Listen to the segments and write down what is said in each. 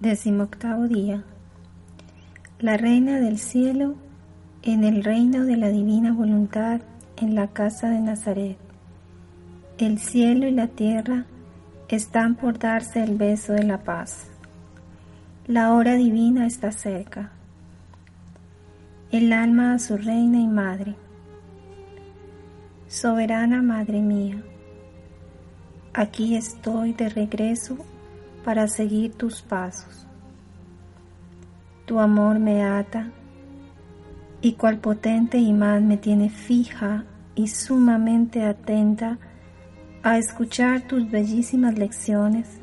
Decimoctavo día. La Reina del Cielo en el reino de la divina voluntad en la casa de Nazaret. El cielo y la tierra están por darse el beso de la paz. La hora divina está cerca. El alma a su reina y madre. Soberana Madre mía, aquí estoy de regreso para seguir tus pasos. Tu amor me ata y cual potente imán me tiene fija y sumamente atenta a escuchar tus bellísimas lecciones.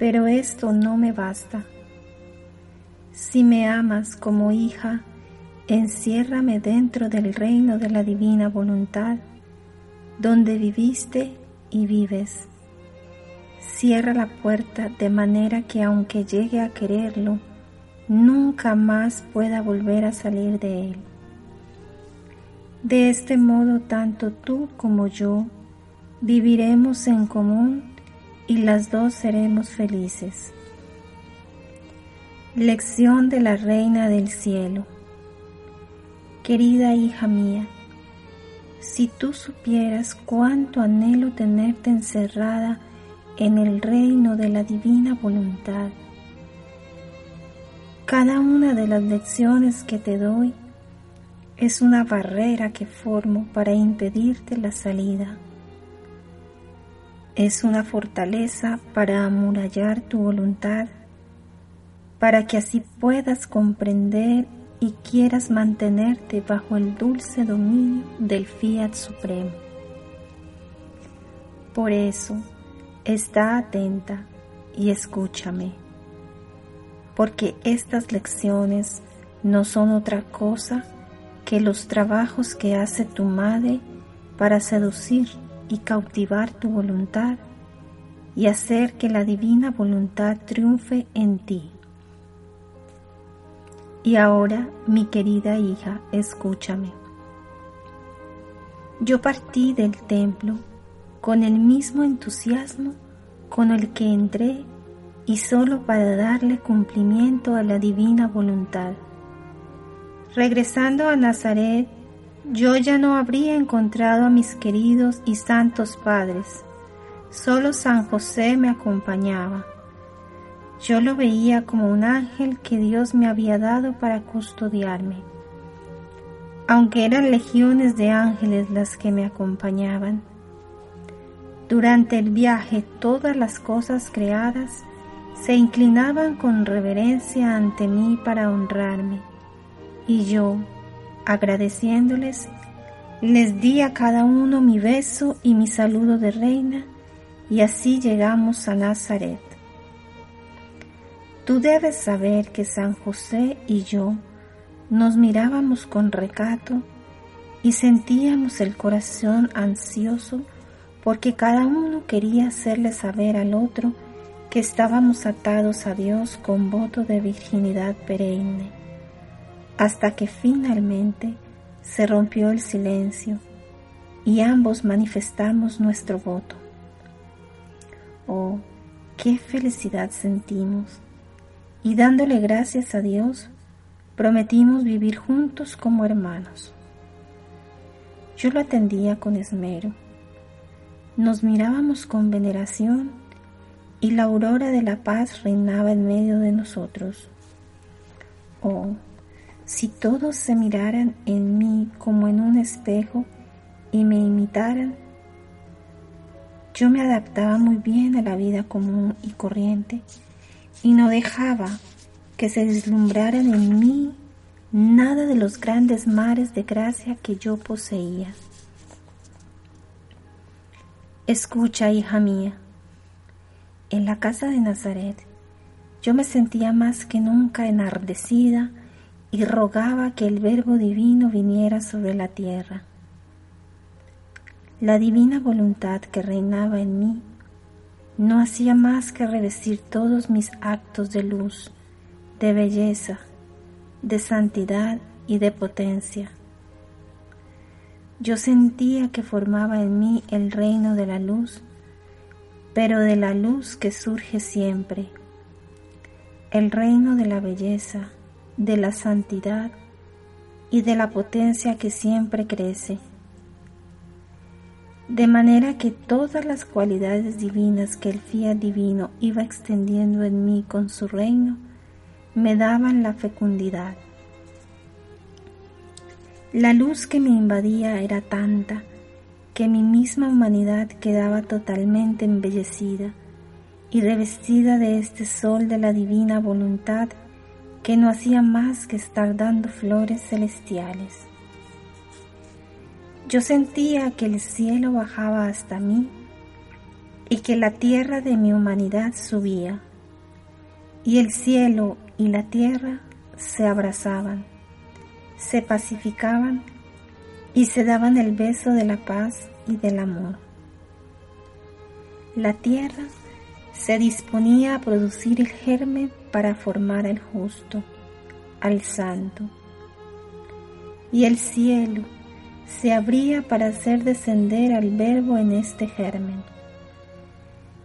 Pero esto no me basta. Si me amas como hija, enciérrame dentro del reino de la divina voluntad, donde viviste y vives. Cierra la puerta de manera que aunque llegue a quererlo, nunca más pueda volver a salir de él. De este modo, tanto tú como yo viviremos en común y las dos seremos felices. Lección de la Reina del Cielo. Querida hija mía, si tú supieras cuánto anhelo tenerte encerrada en el reino de la divina voluntad. Cada una de las lecciones que te doy es una barrera que formo para impedirte la salida. Es una fortaleza para amurallar tu voluntad, para que así puedas comprender y quieras mantenerte bajo el dulce dominio del Fiat Supremo. Por eso, Está atenta y escúchame, porque estas lecciones no son otra cosa que los trabajos que hace tu madre para seducir y cautivar tu voluntad y hacer que la divina voluntad triunfe en ti. Y ahora, mi querida hija, escúchame. Yo partí del templo con el mismo entusiasmo con el que entré y solo para darle cumplimiento a la divina voluntad. Regresando a Nazaret, yo ya no habría encontrado a mis queridos y santos padres, solo San José me acompañaba. Yo lo veía como un ángel que Dios me había dado para custodiarme. Aunque eran legiones de ángeles las que me acompañaban, durante el viaje todas las cosas creadas se inclinaban con reverencia ante mí para honrarme, y yo, agradeciéndoles, les di a cada uno mi beso y mi saludo de reina, y así llegamos a Nazaret. Tú debes saber que San José y yo nos mirábamos con recato y sentíamos el corazón ansioso porque cada uno quería hacerle saber al otro que estábamos atados a Dios con voto de virginidad perenne, hasta que finalmente se rompió el silencio y ambos manifestamos nuestro voto. Oh, qué felicidad sentimos, y dándole gracias a Dios, prometimos vivir juntos como hermanos. Yo lo atendía con esmero nos mirábamos con veneración y la aurora de la paz reinaba en medio de nosotros. Oh, si todos se miraran en mí como en un espejo y me imitaran, yo me adaptaba muy bien a la vida común y corriente y no dejaba que se deslumbraran en mí nada de los grandes mares de gracia que yo poseía. Escucha, hija mía, en la casa de Nazaret yo me sentía más que nunca enardecida y rogaba que el Verbo Divino viniera sobre la tierra. La divina voluntad que reinaba en mí no hacía más que revestir todos mis actos de luz, de belleza, de santidad y de potencia. Yo sentía que formaba en mí el reino de la luz, pero de la luz que surge siempre, el reino de la belleza, de la santidad y de la potencia que siempre crece. De manera que todas las cualidades divinas que el fiat divino iba extendiendo en mí con su reino, me daban la fecundidad. La luz que me invadía era tanta que mi misma humanidad quedaba totalmente embellecida y revestida de este sol de la divina voluntad que no hacía más que estar dando flores celestiales. Yo sentía que el cielo bajaba hasta mí y que la tierra de mi humanidad subía, y el cielo y la tierra se abrazaban, se pacificaban y se daban el beso de la paz y del amor. La tierra se disponía a producir el germen para formar al justo, al santo. Y el cielo se abría para hacer descender al verbo en este germen.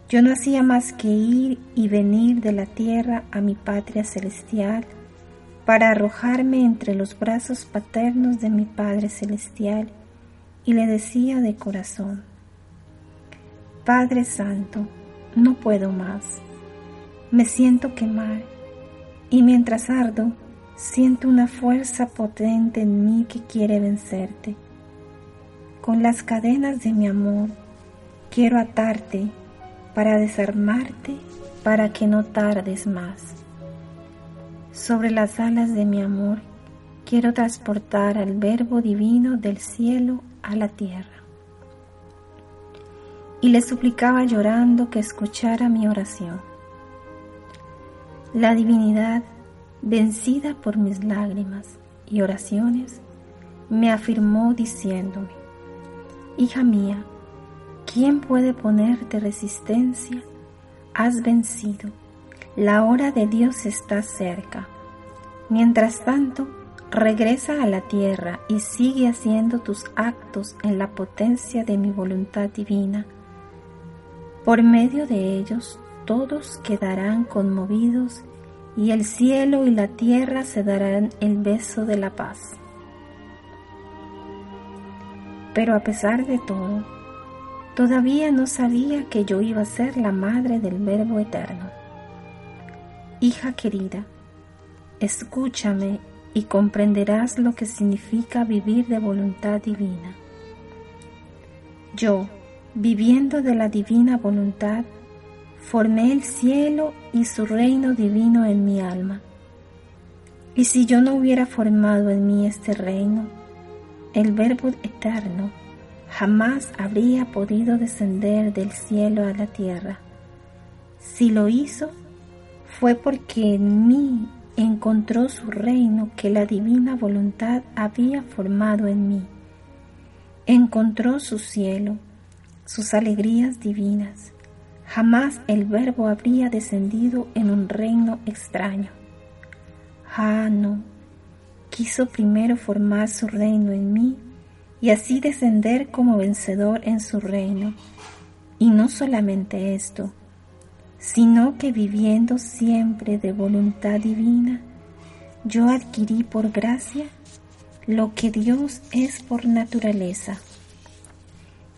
Yo no hacía más que ir y venir de la tierra a mi patria celestial para arrojarme entre los brazos paternos de mi Padre celestial y le decía de corazón, Padre Santo, no puedo más. Me siento quemar y mientras ardo, siento una fuerza potente en mí que quiere vencerte. Con las cadenas de mi amor, quiero atarte para desarmarte para que no tardes más. Sobre las alas de mi amor, quiero transportar al Verbo Divino del cielo a la tierra y le suplicaba llorando que escuchara mi oración. La divinidad, vencida por mis lágrimas y oraciones, me afirmó diciéndome, Hija mía, ¿quién puede ponerte resistencia? Has vencido, la hora de Dios está cerca. Mientras tanto, regresa a la tierra y sigue haciendo tus actos en la potencia de mi voluntad divina por medio de ellos todos quedarán conmovidos y el cielo y la tierra se darán el beso de la paz. Pero a pesar de todo, todavía no sabía que yo iba a ser la madre del Verbo Eterno. Hija querida, escúchame y comprenderás lo que significa vivir de voluntad divina. Yo, viviendo de la divina voluntad, formé el cielo y su reino divino en mi alma. Y si yo no hubiera formado en mí este reino, el Verbo eterno jamás habría podido descender del cielo a la tierra. Si lo hizo, fue porque en mí encontró su reino que la divina voluntad había formado en mí. Encontró su cielo sus alegrías divinas. Jamás el Verbo habría descendido en un reino extraño. Ah, no. Quiso primero formar su reino en mí y así descender como vencedor en su reino. Y no solamente esto, sino que viviendo siempre de voluntad divina, yo adquirí por gracia lo que Dios es por naturaleza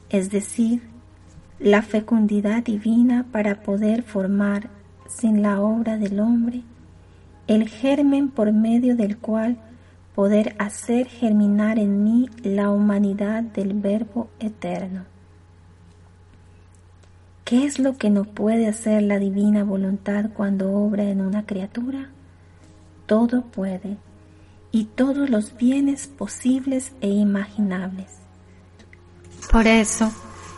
es decir, la fecundidad divina para poder formar, sin la obra del hombre, el germen por medio del cual poder hacer germinar en mí la humanidad del Verbo eterno. ¿Qué es lo que no puede hacer la divina voluntad cuando obra en una criatura? Todo puede, y todos los bienes posibles e imaginables. Por eso,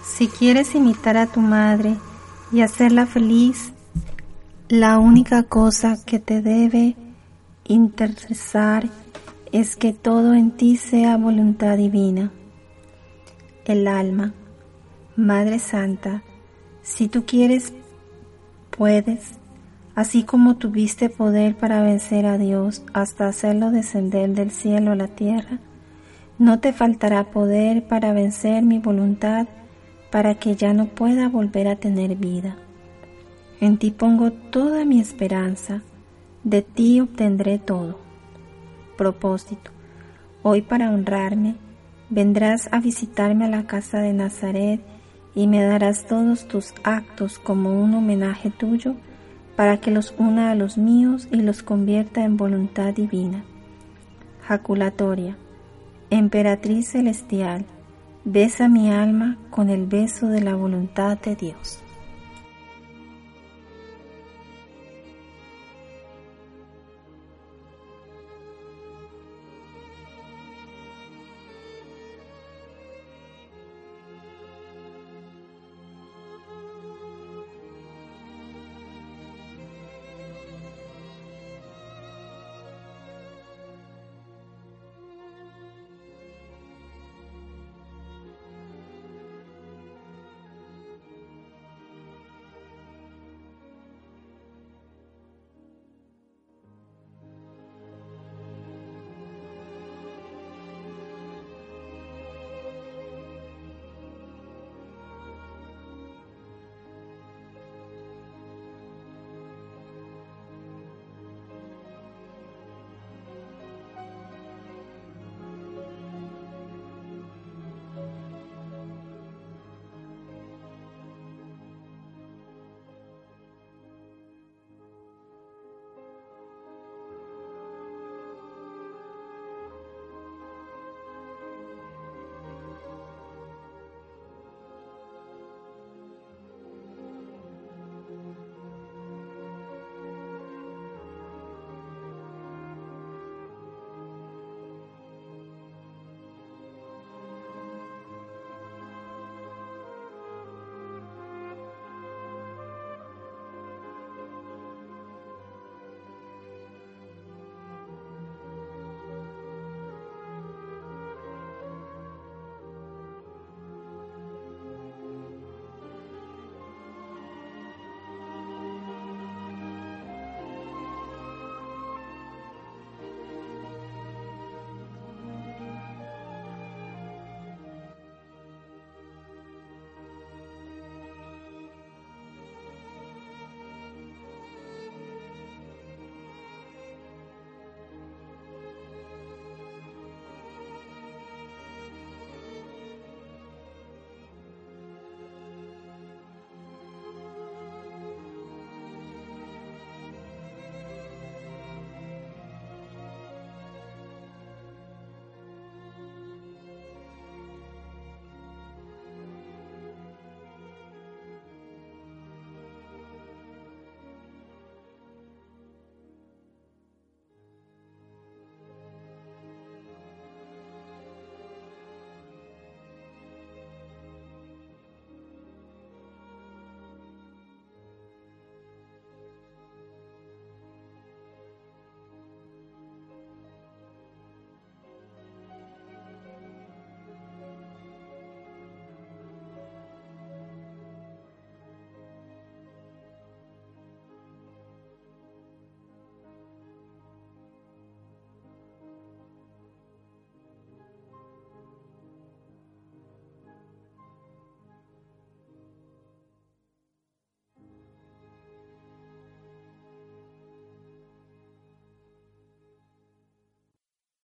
si quieres imitar a tu madre y hacerla feliz, la única cosa que te debe interesar es que todo en ti sea voluntad divina. El alma, Madre Santa, si tú quieres, puedes, así como tuviste poder para vencer a Dios hasta hacerlo descender del cielo a la tierra, no te faltará poder para vencer mi voluntad para que ya no pueda volver a tener vida. En ti pongo toda mi esperanza, de ti obtendré todo. Propósito. Hoy para honrarme, vendrás a visitarme a la casa de Nazaret y me darás todos tus actos como un homenaje tuyo para que los una a los míos y los convierta en voluntad divina. Jaculatoria. Emperatriz celestial, besa mi alma con el beso de la voluntad de Dios.